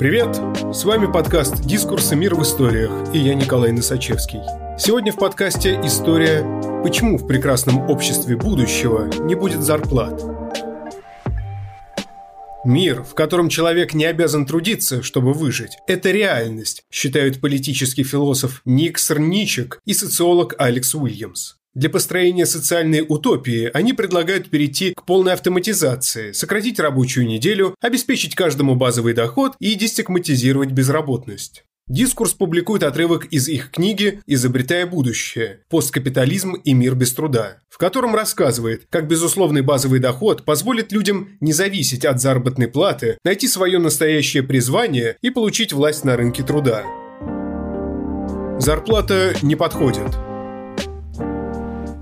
Привет! С вами подкаст «Дискурсы. Мир в историях» и я Николай Носачевский. Сегодня в подкасте история «Почему в прекрасном обществе будущего не будет зарплат?» Мир, в котором человек не обязан трудиться, чтобы выжить, это реальность, считают политический философ Ник Срничек и социолог Алекс Уильямс. Для построения социальной утопии они предлагают перейти к полной автоматизации, сократить рабочую неделю, обеспечить каждому базовый доход и дестигматизировать безработность. Дискурс публикует отрывок из их книги «Изобретая будущее. Посткапитализм и мир без труда», в котором рассказывает, как безусловный базовый доход позволит людям не зависеть от заработной платы, найти свое настоящее призвание и получить власть на рынке труда. Зарплата не подходит –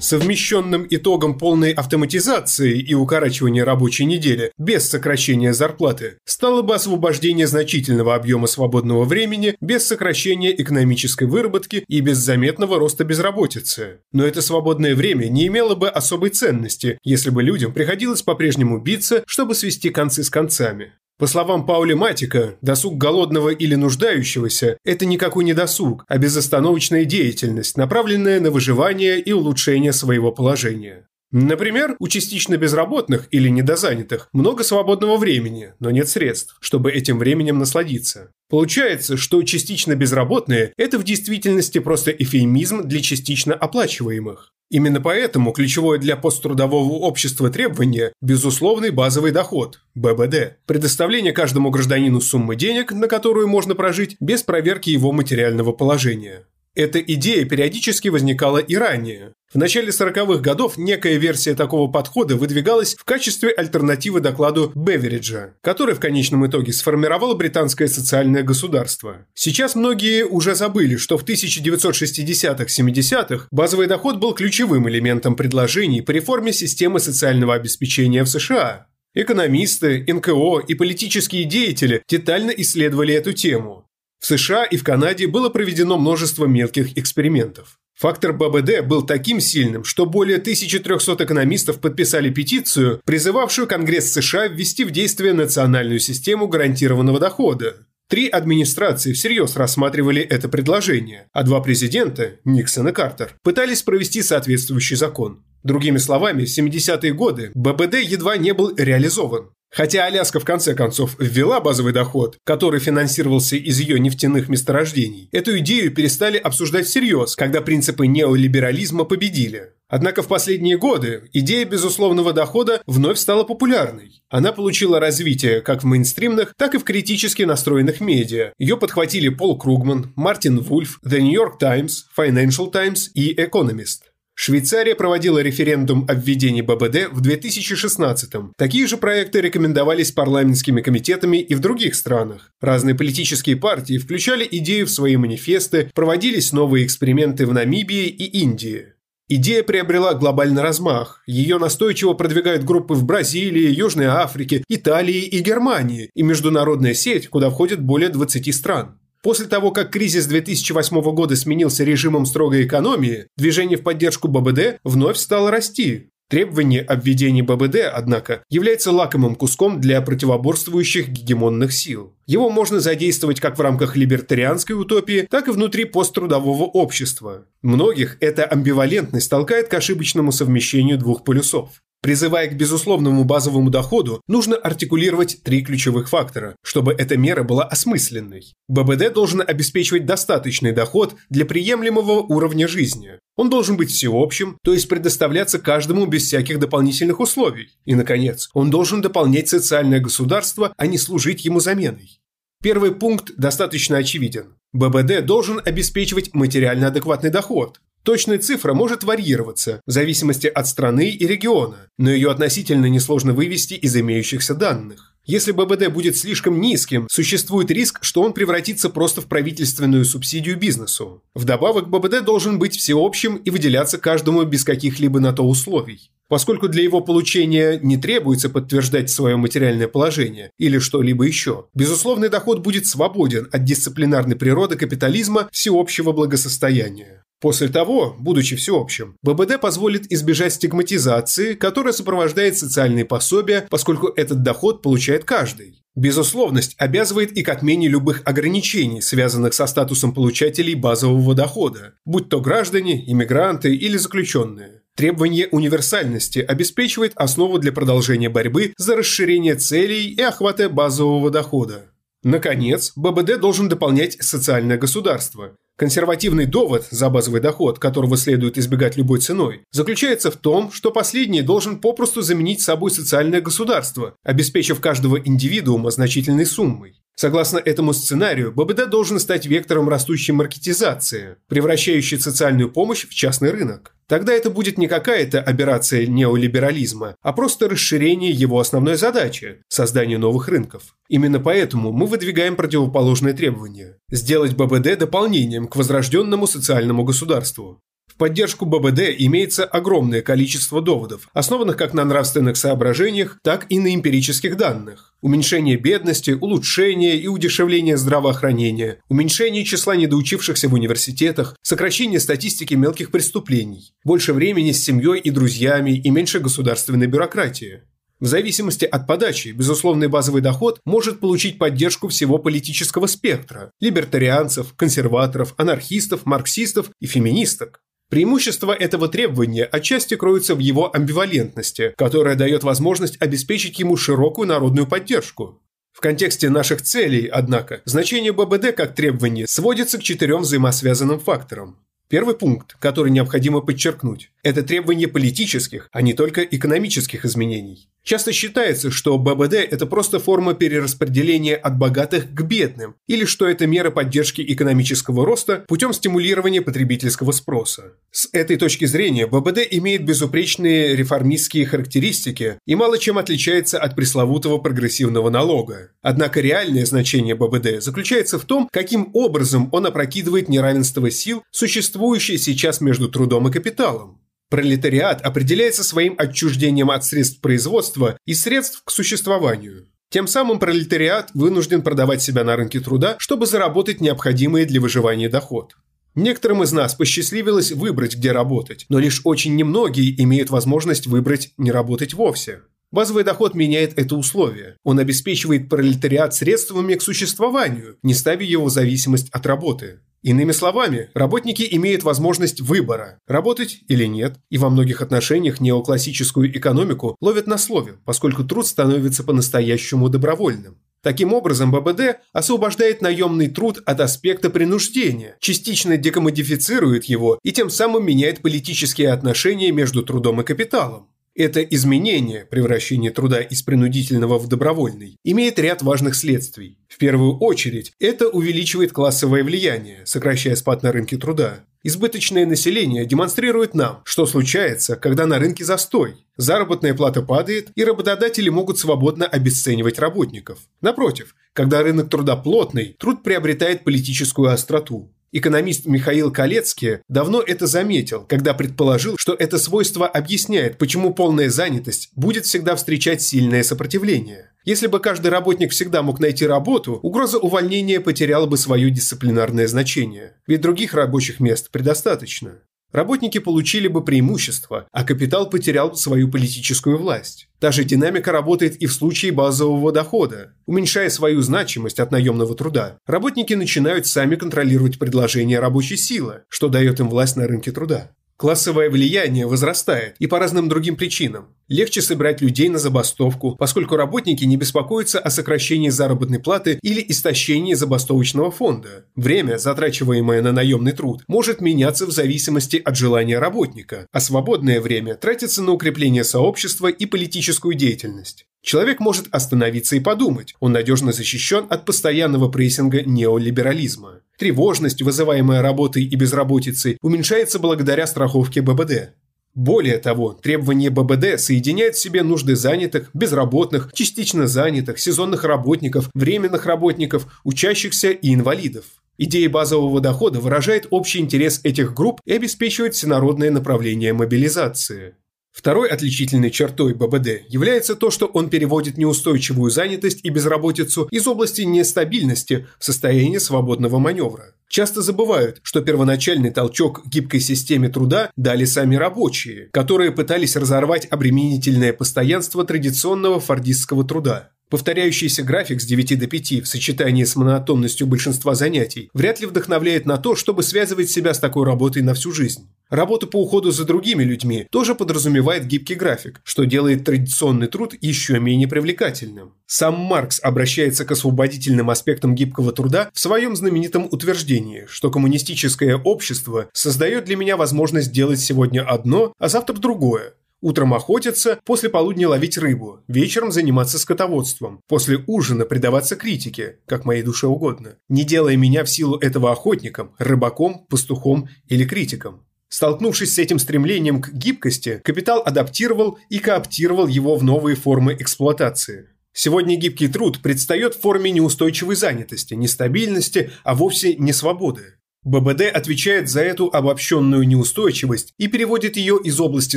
Совмещенным итогом полной автоматизации и укорачивания рабочей недели без сокращения зарплаты стало бы освобождение значительного объема свободного времени без сокращения экономической выработки и без заметного роста безработицы. Но это свободное время не имело бы особой ценности, если бы людям приходилось по-прежнему биться, чтобы свести концы с концами. По словам Паули Матика, досуг голодного или нуждающегося – это никакой не досуг, а безостановочная деятельность, направленная на выживание и улучшение своего положения. Например, у частично безработных или недозанятых много свободного времени, но нет средств, чтобы этим временем насладиться. Получается, что частично безработные – это в действительности просто эфемизм для частично оплачиваемых. Именно поэтому ключевое для посттрудового общества требование – безусловный базовый доход – ББД, предоставление каждому гражданину суммы денег, на которую можно прожить без проверки его материального положения. Эта идея периодически возникала и ранее. В начале 40-х годов некая версия такого подхода выдвигалась в качестве альтернативы докладу Бевериджа, который в конечном итоге сформировало британское социальное государство. Сейчас многие уже забыли, что в 1960-70-х базовый доход был ключевым элементом предложений по реформе системы социального обеспечения в США. Экономисты, НКО и политические деятели детально исследовали эту тему. В США и в Канаде было проведено множество мелких экспериментов. Фактор ББД был таким сильным, что более 1300 экономистов подписали петицию, призывавшую Конгресс США ввести в действие национальную систему гарантированного дохода. Три администрации всерьез рассматривали это предложение, а два президента, Никсон и Картер, пытались провести соответствующий закон. Другими словами, в 70-е годы ББД едва не был реализован. Хотя Аляска в конце концов ввела базовый доход, который финансировался из ее нефтяных месторождений, эту идею перестали обсуждать всерьез, когда принципы неолиберализма победили. Однако в последние годы идея безусловного дохода вновь стала популярной. Она получила развитие как в мейнстримных, так и в критически настроенных медиа. Ее подхватили Пол Кругман, Мартин Вульф, The New York Times, Financial Times и Economist. Швейцария проводила референдум о введении ББД в 2016-м. Такие же проекты рекомендовались парламентскими комитетами и в других странах. Разные политические партии включали идею в свои манифесты, проводились новые эксперименты в Намибии и Индии. Идея приобрела глобальный размах. Ее настойчиво продвигают группы в Бразилии, Южной Африке, Италии и Германии и международная сеть, куда входят более 20 стран. После того, как кризис 2008 года сменился режимом строгой экономии, движение в поддержку ББД вновь стало расти. Требование о введении ББД, однако, является лакомым куском для противоборствующих гегемонных сил. Его можно задействовать как в рамках либертарианской утопии, так и внутри посттрудового общества. Многих эта амбивалентность толкает к ошибочному совмещению двух полюсов. Призывая к безусловному базовому доходу, нужно артикулировать три ключевых фактора, чтобы эта мера была осмысленной. ББД должен обеспечивать достаточный доход для приемлемого уровня жизни. Он должен быть всеобщим, то есть предоставляться каждому без всяких дополнительных условий. И, наконец, он должен дополнять социальное государство, а не служить ему заменой. Первый пункт достаточно очевиден. ББД должен обеспечивать материально адекватный доход. Точная цифра может варьироваться в зависимости от страны и региона, но ее относительно несложно вывести из имеющихся данных. Если ББД будет слишком низким, существует риск, что он превратится просто в правительственную субсидию бизнесу. Вдобавок, ББД должен быть всеобщим и выделяться каждому без каких-либо на то условий. Поскольку для его получения не требуется подтверждать свое материальное положение или что-либо еще, безусловный доход будет свободен от дисциплинарной природы капитализма всеобщего благосостояния. После того, будучи всеобщим, ББД позволит избежать стигматизации, которая сопровождает социальные пособия, поскольку этот доход получает каждый. Безусловность обязывает и к отмене любых ограничений, связанных со статусом получателей базового дохода, будь то граждане, иммигранты или заключенные. Требование универсальности обеспечивает основу для продолжения борьбы за расширение целей и охвата базового дохода. Наконец, ББД должен дополнять социальное государство. Консервативный довод за базовый доход, которого следует избегать любой ценой, заключается в том, что последний должен попросту заменить собой социальное государство, обеспечив каждого индивидуума значительной суммой. Согласно этому сценарию, ББД должен стать вектором растущей маркетизации, превращающей социальную помощь в частный рынок. Тогда это будет не какая-то операция неолиберализма, а просто расширение его основной задачи – создание новых рынков. Именно поэтому мы выдвигаем противоположное требование – сделать ББД дополнением к возрожденному социальному государству поддержку ББД имеется огромное количество доводов, основанных как на нравственных соображениях, так и на эмпирических данных. Уменьшение бедности, улучшение и удешевление здравоохранения, уменьшение числа недоучившихся в университетах, сокращение статистики мелких преступлений, больше времени с семьей и друзьями и меньше государственной бюрократии. В зависимости от подачи, безусловный базовый доход может получить поддержку всего политического спектра – либертарианцев, консерваторов, анархистов, марксистов и феминисток. Преимущество этого требования отчасти кроется в его амбивалентности, которая дает возможность обеспечить ему широкую народную поддержку. В контексте наших целей, однако, значение ББД как требование сводится к четырем взаимосвязанным факторам. Первый пункт, который необходимо подчеркнуть, это требование политических, а не только экономических изменений. Часто считается, что ББД – это просто форма перераспределения от богатых к бедным, или что это мера поддержки экономического роста путем стимулирования потребительского спроса. С этой точки зрения ББД имеет безупречные реформистские характеристики и мало чем отличается от пресловутого прогрессивного налога. Однако реальное значение ББД заключается в том, каким образом он опрокидывает неравенство сил, существующее сейчас между трудом и капиталом. Пролетариат определяется своим отчуждением от средств производства и средств к существованию. Тем самым пролетариат вынужден продавать себя на рынке труда, чтобы заработать необходимый для выживания доход. Некоторым из нас посчастливилось выбрать, где работать, но лишь очень немногие имеют возможность выбрать не работать вовсе. Базовый доход меняет это условие. Он обеспечивает пролетариат средствами к существованию, не ставя его в зависимость от работы. Иными словами, работники имеют возможность выбора – работать или нет, и во многих отношениях неоклассическую экономику ловят на слове, поскольку труд становится по-настоящему добровольным. Таким образом, ББД освобождает наемный труд от аспекта принуждения, частично декомодифицирует его и тем самым меняет политические отношения между трудом и капиталом. Это изменение, превращение труда из принудительного в добровольный, имеет ряд важных следствий. В первую очередь, это увеличивает классовое влияние, сокращая спад на рынке труда. Избыточное население демонстрирует нам, что случается, когда на рынке застой. Заработная плата падает, и работодатели могут свободно обесценивать работников. Напротив, когда рынок труда плотный, труд приобретает политическую остроту. Экономист Михаил Калецкий давно это заметил, когда предположил, что это свойство объясняет, почему полная занятость будет всегда встречать сильное сопротивление. Если бы каждый работник всегда мог найти работу, угроза увольнения потеряла бы свое дисциплинарное значение. Ведь других рабочих мест предостаточно. Работники получили бы преимущество, а капитал потерял свою политическую власть. Та же динамика работает и в случае базового дохода. Уменьшая свою значимость от наемного труда, работники начинают сами контролировать предложение рабочей силы, что дает им власть на рынке труда. Классовое влияние возрастает и по разным другим причинам. Легче собрать людей на забастовку, поскольку работники не беспокоятся о сокращении заработной платы или истощении забастовочного фонда. Время, затрачиваемое на наемный труд, может меняться в зависимости от желания работника, а свободное время тратится на укрепление сообщества и политическую деятельность. Человек может остановиться и подумать, он надежно защищен от постоянного прессинга неолиберализма. Тревожность, вызываемая работой и безработицей, уменьшается благодаря страховке ББД. Более того, требования ББД соединяют в себе нужды занятых, безработных, частично занятых, сезонных работников, временных работников, учащихся и инвалидов. Идея базового дохода выражает общий интерес этих групп и обеспечивает всенародное направление мобилизации. Второй отличительной чертой ББД является то, что он переводит неустойчивую занятость и безработицу из области нестабильности в состояние свободного маневра. Часто забывают, что первоначальный толчок гибкой системе труда дали сами рабочие, которые пытались разорвать обременительное постоянство традиционного фордистского труда. Повторяющийся график с 9 до 5 в сочетании с монотонностью большинства занятий вряд ли вдохновляет на то, чтобы связывать себя с такой работой на всю жизнь. Работа по уходу за другими людьми тоже подразумевает гибкий график, что делает традиционный труд еще менее привлекательным. Сам Маркс обращается к освободительным аспектам гибкого труда в своем знаменитом утверждении, что коммунистическое общество создает для меня возможность делать сегодня одно, а завтра другое, Утром охотиться, после полудня ловить рыбу, вечером заниматься скотоводством, после ужина предаваться критике, как моей душе угодно, не делая меня в силу этого охотником, рыбаком, пастухом или критиком. Столкнувшись с этим стремлением к гибкости, капитал адаптировал и кооптировал его в новые формы эксплуатации. Сегодня гибкий труд предстает в форме неустойчивой занятости, нестабильности, а вовсе не свободы. ББД отвечает за эту обобщенную неустойчивость и переводит ее из области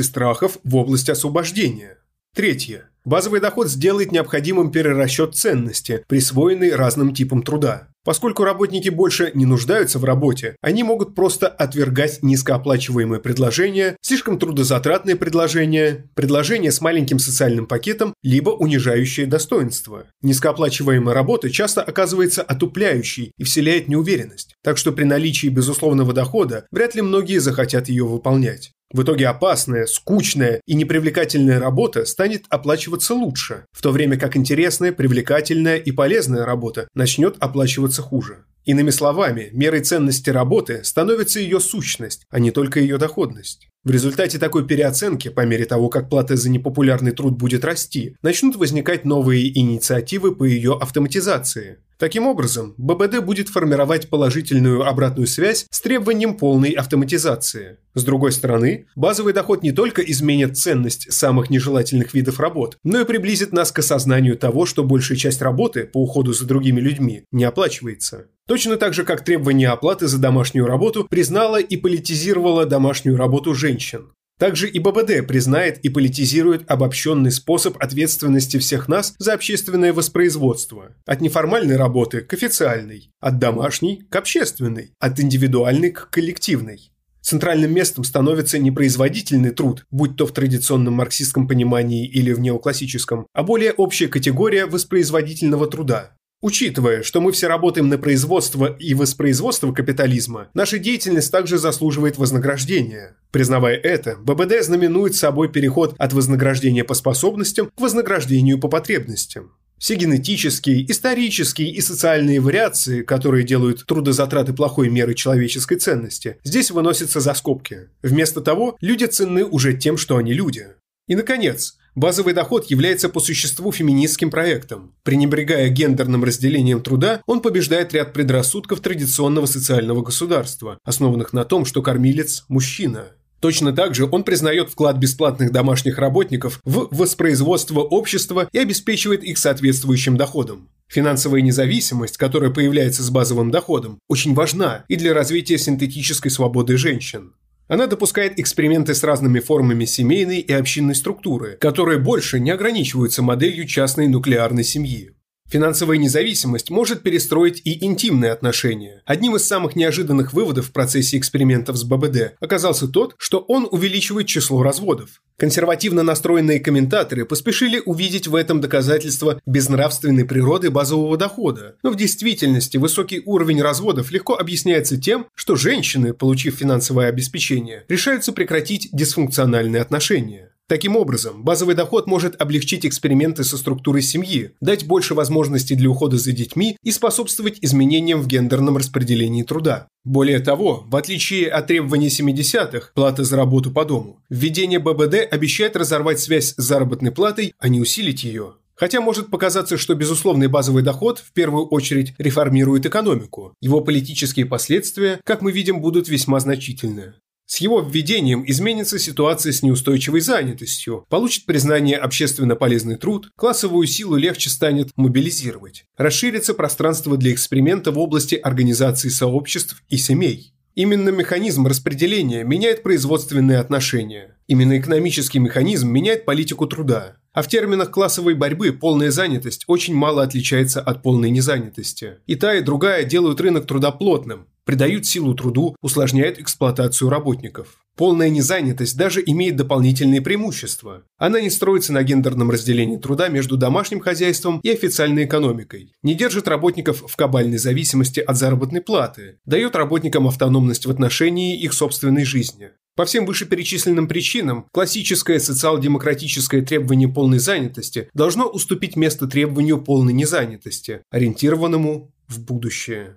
страхов в область освобождения. Третье. Базовый доход сделает необходимым перерасчет ценности, присвоенной разным типам труда. Поскольку работники больше не нуждаются в работе, они могут просто отвергать низкооплачиваемые предложения, слишком трудозатратные предложения, предложения с маленьким социальным пакетом, либо унижающие достоинство. Низкооплачиваемая работа часто оказывается отупляющей и вселяет неуверенность, так что при наличии безусловного дохода вряд ли многие захотят ее выполнять. В итоге опасная, скучная и непривлекательная работа станет оплачиваться лучше, в то время как интересная, привлекательная и полезная работа начнет оплачиваться хуже. Иными словами, мерой ценности работы становится ее сущность, а не только ее доходность. В результате такой переоценки, по мере того, как плата за непопулярный труд будет расти, начнут возникать новые инициативы по ее автоматизации. Таким образом, ББД будет формировать положительную обратную связь с требованием полной автоматизации. С другой стороны, базовый доход не только изменит ценность самых нежелательных видов работ, но и приблизит нас к осознанию того, что большая часть работы по уходу за другими людьми не оплачивается. Точно так же, как требование оплаты за домашнюю работу признало и политизировало домашнюю работу женщин. Также и ББД признает и политизирует обобщенный способ ответственности всех нас за общественное воспроизводство. От неформальной работы к официальной, от домашней к общественной, от индивидуальной к коллективной. Центральным местом становится не производительный труд, будь то в традиционном марксистском понимании или в неоклассическом, а более общая категория воспроизводительного труда. Учитывая, что мы все работаем на производство и воспроизводство капитализма, наша деятельность также заслуживает вознаграждения. Признавая это, ББД знаменует собой переход от вознаграждения по способностям к вознаграждению по потребностям. Все генетические, исторические и социальные вариации, которые делают трудозатраты плохой меры человеческой ценности, здесь выносятся за скобки. Вместо того, люди ценны уже тем, что они люди. И, наконец, Базовый доход является по существу феминистским проектом. Пренебрегая гендерным разделением труда, он побеждает ряд предрассудков традиционного социального государства, основанных на том, что кормилец – мужчина. Точно так же он признает вклад бесплатных домашних работников в воспроизводство общества и обеспечивает их соответствующим доходом. Финансовая независимость, которая появляется с базовым доходом, очень важна и для развития синтетической свободы женщин. Она допускает эксперименты с разными формами семейной и общинной структуры, которые больше не ограничиваются моделью частной нуклеарной семьи. Финансовая независимость может перестроить и интимные отношения. Одним из самых неожиданных выводов в процессе экспериментов с ББД оказался тот, что он увеличивает число разводов. Консервативно настроенные комментаторы поспешили увидеть в этом доказательство безнравственной природы базового дохода. Но в действительности высокий уровень разводов легко объясняется тем, что женщины, получив финансовое обеспечение, решаются прекратить дисфункциональные отношения. Таким образом, базовый доход может облегчить эксперименты со структурой семьи, дать больше возможностей для ухода за детьми и способствовать изменениям в гендерном распределении труда. Более того, в отличие от требований 70-х, платы за работу по дому, введение ББД обещает разорвать связь с заработной платой, а не усилить ее. Хотя может показаться, что безусловный базовый доход в первую очередь реформирует экономику. Его политические последствия, как мы видим, будут весьма значительны. С его введением изменится ситуация с неустойчивой занятостью, получит признание общественно полезный труд, классовую силу легче станет мобилизировать. Расширится пространство для эксперимента в области организации сообществ и семей. Именно механизм распределения меняет производственные отношения. Именно экономический механизм меняет политику труда. А в терминах классовой борьбы полная занятость очень мало отличается от полной незанятости. И та, и другая делают рынок труда плотным, придают силу труду, усложняют эксплуатацию работников. Полная незанятость даже имеет дополнительные преимущества. Она не строится на гендерном разделении труда между домашним хозяйством и официальной экономикой, не держит работников в кабальной зависимости от заработной платы, дает работникам автономность в отношении их собственной жизни. По всем вышеперечисленным причинам классическое социал-демократическое требование полной занятости должно уступить место требованию полной незанятости, ориентированному в будущее.